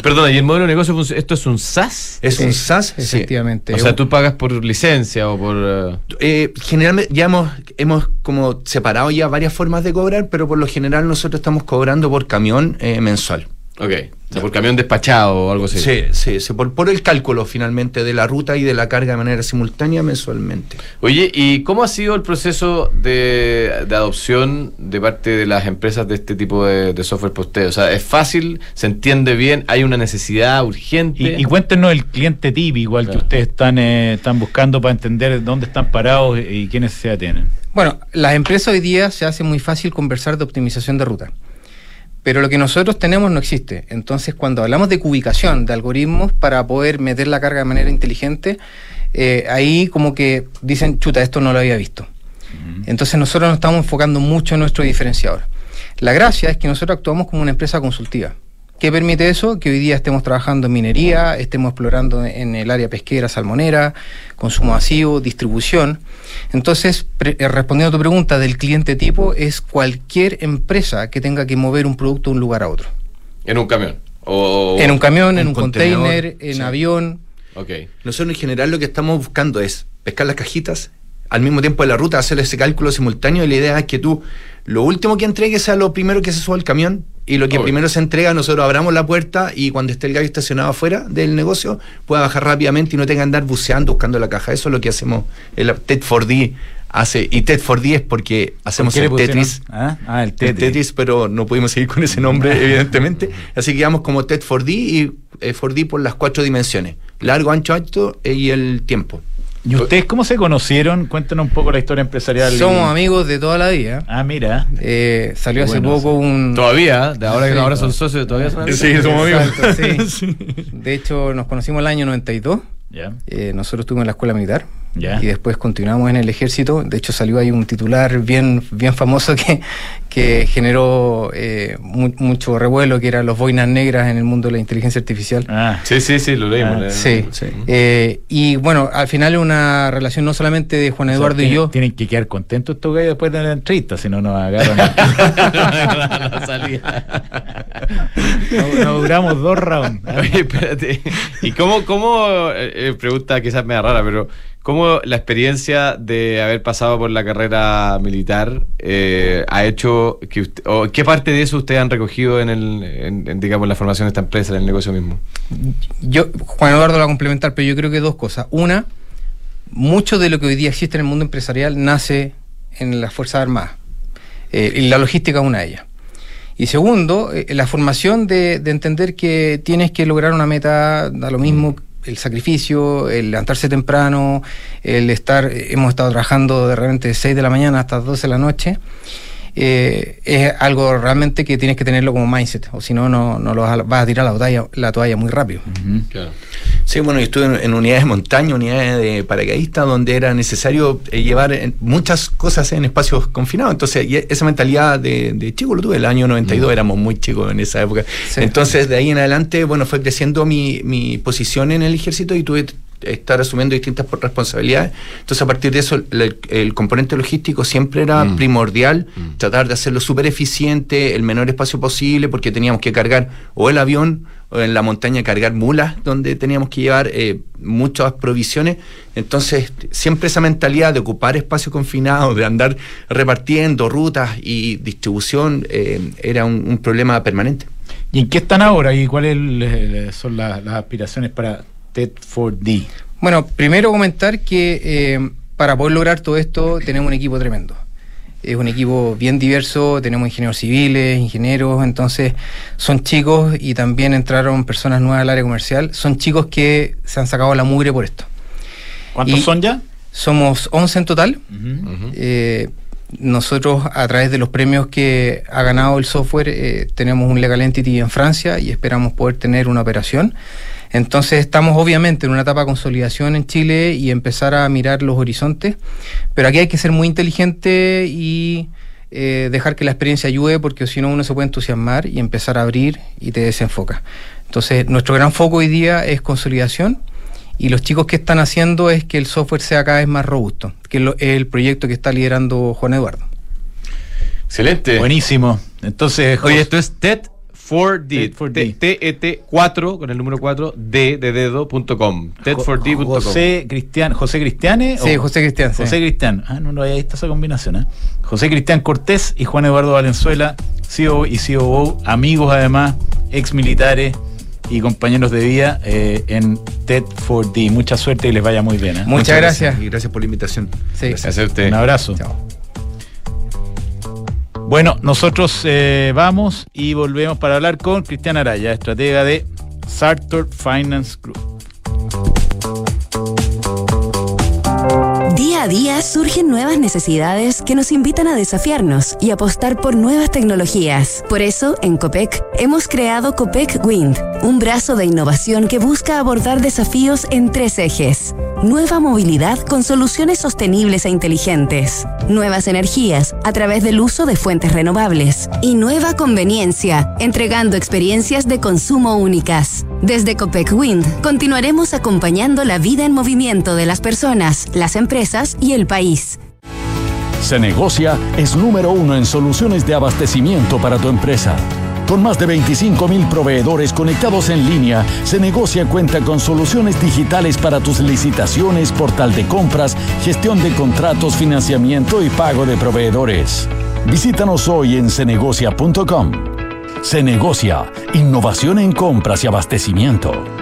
Perdona, ¿y el modelo de negocio, esto es un SaaS? Es un SaaS, sí. Efectivamente. O sea, tú pagas por licencia o por... eh, Eh, generalmente ya hemos, hemos como separado ya varias formas de cobrar, pero por lo general nosotros estamos cobrando por camión eh, mensual. Ok, o sea, por camión despachado o algo así. Sí, sí, sí, por, por el cálculo finalmente de la ruta y de la carga de manera simultánea mensualmente. Oye, ¿y cómo ha sido el proceso de, de adopción de parte de las empresas de este tipo de, de software para ustedes? O sea, ¿es fácil? ¿Se entiende bien? ¿Hay una necesidad urgente? Y, y cuéntenos el cliente típico al que Claro. ustedes están, eh, están buscando para entender dónde están parados y qué necesidad tienen. Bueno, las empresas hoy día se hace muy fácil conversar de optimización de ruta. Pero lo que nosotros tenemos no existe. Entonces, cuando hablamos de cubicación, de algoritmos para poder meter la carga de manera inteligente, eh, ahí como que dicen, chuta, esto no lo había visto. Entonces nosotros nos estamos enfocando mucho en nuestro diferenciador. La gracia es que nosotros actuamos como una empresa consultiva. ¿Qué permite eso? Que hoy día estemos trabajando en minería, estemos explorando en el área pesquera, salmonera, consumo masivo, distribución. Entonces, eh, respondiendo a tu pregunta del cliente tipo, es cualquier empresa que tenga que mover un producto de un lugar a otro. ¿En un camión? O, en un camión, en un contenedor, container, en sí. avión. Ok. Nosotros en general lo que estamos buscando es pescar las cajitas, al mismo tiempo de la ruta, hacer ese cálculo simultáneo y la idea es que tú lo último que entregues sea lo primero que se suba al camión y lo que Obvio. primero se entrega, nosotros abramos la puerta y cuando esté el gallo estacionado afuera del negocio pueda bajar rápidamente y no tenga que andar buceando buscando la caja. Eso es lo que hacemos el TED4D hace y TED4D es porque hacemos ¿Qué le el? Tetris. Ah, ah, el El Tetris. Tetris, pero no pudimos seguir con ese nombre, [laughs] evidentemente. Así que quedamos como TED 4D y eh, 4D por las cuatro dimensiones: largo, ancho, alto eh, y el tiempo. ¿Y ustedes cómo se conocieron? Cuéntenos un poco la historia empresarial. y- Somos amigos de toda la vida. Ah, mira. Eh, salió hace Bueno, poco un... Todavía, de ahora que Sí. ahora son socios, todavía son amigos. Sí, somos amigos. Exacto, [laughs] sí. De hecho, nos conocimos el año 92. Ya. Eh, nosotros estuvimos en la escuela militar Ya. y después continuamos en el ejército. De hecho, salió ahí un titular bien, bien famoso [laughs] que, que generó eh, mu- mucho revuelo, que eran los boinas negras en el mundo de la inteligencia artificial. Ah, Sí, sí, sí, lo leímos. Ah, Sí. Sí. Eh, y bueno, al final una relación no solamente de Juan o sea, Eduardo y tienen- yo. Tienen que quedar contentos estos gallos después de la entrevista, si no nos agarran. [laughs] [laughs] La salida. no, no duramos dos rounds. Oye, espérate. ¿Y cómo, cómo eh, eh, pregunta quizás media rara, pero cómo la experiencia de haber pasado por la carrera militar eh, ha hecho que usted, o qué parte de eso ustedes han recogido en el, en, en, digamos, la formación de esta empresa, en el negocio mismo? Yo, Juan Eduardo lo va a complementar, pero yo creo que dos cosas. Una, mucho de lo que hoy día existe en el mundo empresarial nace en las Fuerzas Armadas. Eh, y la logística es una de ellas. Y segundo, eh, la formación de, de entender que tienes que lograr una meta, da lo mismo el sacrificio, el levantarse temprano, el estar, hemos estado trabajando de repente de 6 de la mañana hasta 12 de la noche. Eh, es algo realmente que tienes que tenerlo como mindset, o si no, no, no lo vas a, vas a tirar la toalla, la toalla muy rápido. Claro. Sí, bueno, yo estuve en, en unidades de montaña, unidades de paracaidistas, donde era necesario eh, llevar eh, muchas cosas en espacios confinados. Entonces, y esa mentalidad de, de chico lo tuve, el año 92 éramos muy chicos en esa época. Sí. Entonces, de ahí en adelante, bueno, fue creciendo mi, mi posición en el ejército y tuve estar asumiendo distintas por- responsabilidades. Entonces, a partir de eso, el, el componente logístico siempre era Mm. primordial, Mm. tratar de hacerlo súper eficiente, el menor espacio posible, porque teníamos que cargar o el avión o en la montaña cargar mulas, donde teníamos que llevar eh, muchas provisiones. Entonces, siempre esa mentalidad de ocupar espacio confinado, de andar repartiendo rutas y distribución, eh, era un, un problema permanente. ¿Y en qué están ahora y cuáles eh, son la- las aspiraciones para TED4D? Bueno, primero comentar que eh, para poder lograr todo esto tenemos un equipo tremendo. Es un equipo bien diverso, tenemos ingenieros civiles, ingenieros, entonces son chicos y también entraron personas nuevas al área comercial. Son chicos que se han sacado la mugre por esto. ¿Cuántos Y- son ya? Somos 11 en total. Ujú. Ujú. Eh, nosotros, a través de los premios que ha ganado el software, eh, tenemos un Legal Entity en Francia y esperamos poder tener una operación. Entonces estamos obviamente en una etapa de consolidación en Chile y empezar a mirar los horizontes, pero aquí hay que ser muy inteligente y eh, dejar que la experiencia ayude porque si no uno se puede entusiasmar y empezar a abrir y te desenfoca. Entonces, nuestro gran foco hoy día es consolidación y los chicos que están haciendo es que el software sea cada vez más robusto, que es lo- es el proyecto que está liderando Juan Eduardo. Excelente. Buenísimo. Entonces, Oye, esto es TED4D. TED4D. T-E-T-4 con el número 4 d de dedo.com. TED4D.com. José Cristian, José Cristiane. Sí, o- José Cristian. sí. José Cristian. Ah, no, no, ahí está esa combinación. ¿eh? José Cristian Cortés y Juan Eduardo Valenzuela, CEO y COO, amigos además, ex militares y compañeros de vida eh, en TED4D. Mucha suerte y les vaya muy bien. ¿eh? Muchas gracias. Y gracias por la invitación. Sí. Gracias a usted. Un abrazo. Chao. Bueno, nosotros eh, vamos y volvemos para hablar con Cristian Araya, estratega de Sartor Finance Group. Día a día surgen nuevas necesidades que nos invitan a desafiarnos y apostar por nuevas tecnologías. Por eso, en COPEC, hemos creado COPEC Wind, un brazo de innovación que busca abordar desafíos en tres ejes. Nueva movilidad con soluciones sostenibles e inteligentes. Nuevas energías a través del uso de fuentes renovables. Y nueva conveniencia, entregando experiencias de consumo únicas. Desde Copec Wind continuaremos acompañando la vida en movimiento de las personas, las empresas y el país. Se negocia es número uno en soluciones de abastecimiento para tu empresa. Con más de 25 mil proveedores conectados en línea, Se negocia cuenta con soluciones digitales para tus licitaciones, portal de compras, gestión de contratos, financiamiento y pago de proveedores. Visítanos hoy en cenegocia.com. Se negocia, innovación en compras y abastecimiento.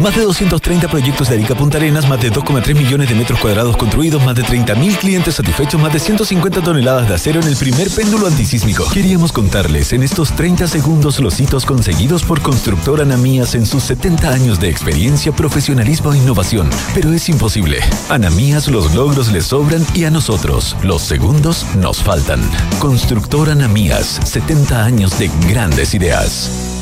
más de 230 proyectos de Arica Punta Arenas, más de 2,3 millones de metros cuadrados construidos, más de 30.000 clientes satisfechos, más de 150 toneladas de acero en el primer péndulo antisísmico. Queríamos contarles en estos 30 segundos los hitos conseguidos por Constructora Anamías en sus 70 años de experiencia, profesionalismo e innovación. Pero es imposible. Anamías los logros les sobran y a nosotros los segundos nos faltan. Constructora Anamías, 70 años de grandes ideas.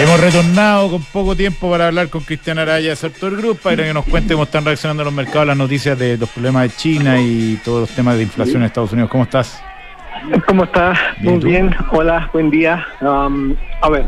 Hemos retornado con poco tiempo para hablar con Cristian Araya de Sartor Group para que nos cuente cómo están reaccionando los mercados, las noticias de los problemas de China y todos los temas de inflación en Estados Unidos. ¿Cómo estás? ¿Cómo estás? Muy bien. Hola, buen día. Um, a ver,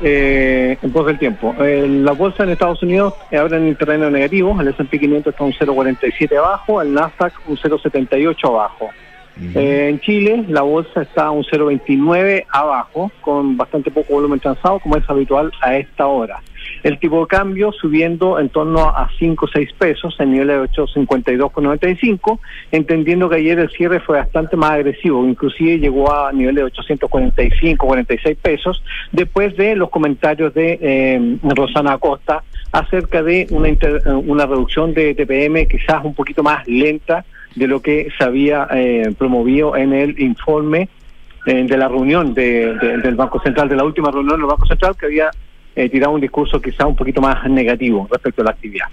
eh, en pos del tiempo. Eh, la bolsa en Estados Unidos abre en el terreno negativo. El S&P 500 está un 0,47 abajo, el Nasdaq un 0,78 abajo. Eh, en Chile la bolsa está a un 0,29 abajo, con bastante poco volumen transado, como es habitual a esta hora. El tipo de cambio subiendo en torno a 5 o 6 pesos, en nivel de 852,95, entendiendo que ayer el cierre fue bastante más agresivo, inclusive llegó a nivel de 845, 46 pesos, después de los comentarios de eh, Rosana Acosta acerca de una, una reducción de TPM quizás un poquito más lenta de lo que se había eh, promovido en el informe eh, de la reunión del Banco Central, de la última reunión del Banco Central, que había eh, tirado un discurso quizá un poquito más negativo respecto a la actividad.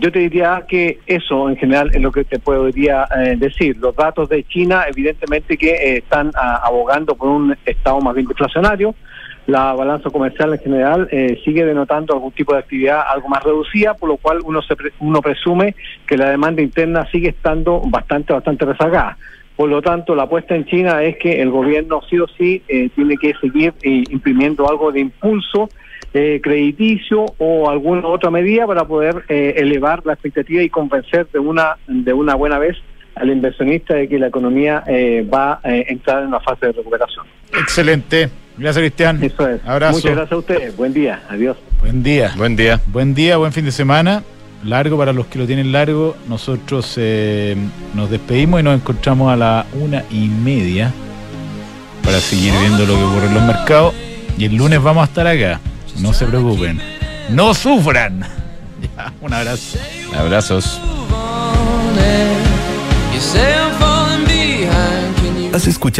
yo te diría que eso en general es lo que te podría decir. Los datos de China evidentemente que están abogando por un estado más bien deflacionario, la balanza comercial en general eh, sigue denotando algún tipo de actividad algo más reducida, por lo cual uno, se uno presume que la demanda interna sigue estando bastante, bastante rezagada. Por lo tanto, la apuesta en China es que el gobierno sí o sí eh, tiene que seguir eh, imprimiendo algo de impulso crediticio o alguna otra medida para poder elevar la expectativa y convencer de una, de una buena vez al inversionista de que la economía va a entrar en una fase de recuperación. Excelente. Gracias, Cristian. Eso es. Abrazo. Muchas gracias a ustedes. Buen día. Adiós. Buen día. Buen día. Buen día, buen fin de semana. Largo para los que lo tienen largo. Nosotros eh, nos despedimos y nos encontramos a la una y media para seguir viendo lo que ocurre en los mercados. Y el lunes vamos a estar acá. No se preocupen. No sufran. [laughs] un abrazo. Abrazos. ¿Has escuchado?